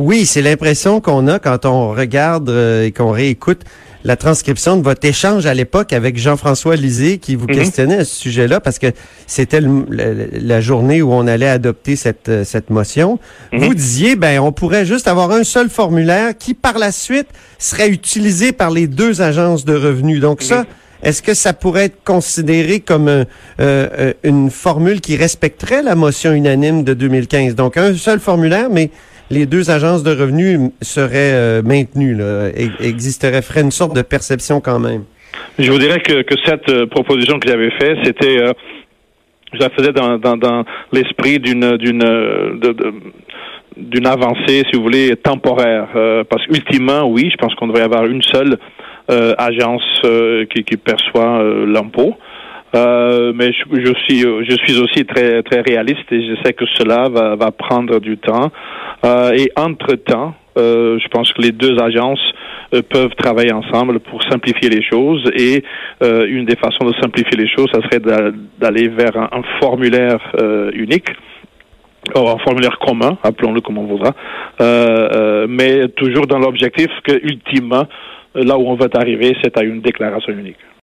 Oui, c'est l'impression qu'on a quand on regarde euh, et qu'on réécoute la transcription de votre échange à l'époque avec Jean-François Lisée qui vous Mhm. questionnait à ce sujet-là parce que c'était la journée où on allait adopter cette, euh, cette motion. Mhm. Vous disiez, ben, on pourrait juste avoir un seul formulaire qui, par la suite, serait utilisé par les deux agences de revenus. Donc ça, est-ce que ça pourrait être considéré comme un- euh, une formule qui respecterait la motion unanime de 2015? Donc un seul formulaire, mais les deux agences de revenus seraient euh, maintenues, là, e- existerait, ferait une sorte de perception quand même. Je vous dirais que, que cette euh, proposition que j'avais faite, c'était, euh, je la faisais dans, dans, dans l'esprit d'une d'une d'une avancée, si vous voulez, temporaire. Euh, parce qu'ultimement, oui, je pense qu'on devrait avoir une seule euh, agence euh, qui, qui perçoit euh, l'impôt. Mais je, je suis je suis aussi très très réaliste et je sais que cela va, va prendre du temps. Euh, et entre temps, euh, je pense que les deux agences euh, peuvent travailler ensemble pour simplifier les choses. Et euh, une des façons de simplifier les choses, ça serait d'a- d'aller vers un, formulaire euh, unique. Ou un formulaire commun, appelons-le comme on voudra, euh, mais toujours dans l'objectif que, ultimement, là où on veut arriver, c'est à une déclaration unique.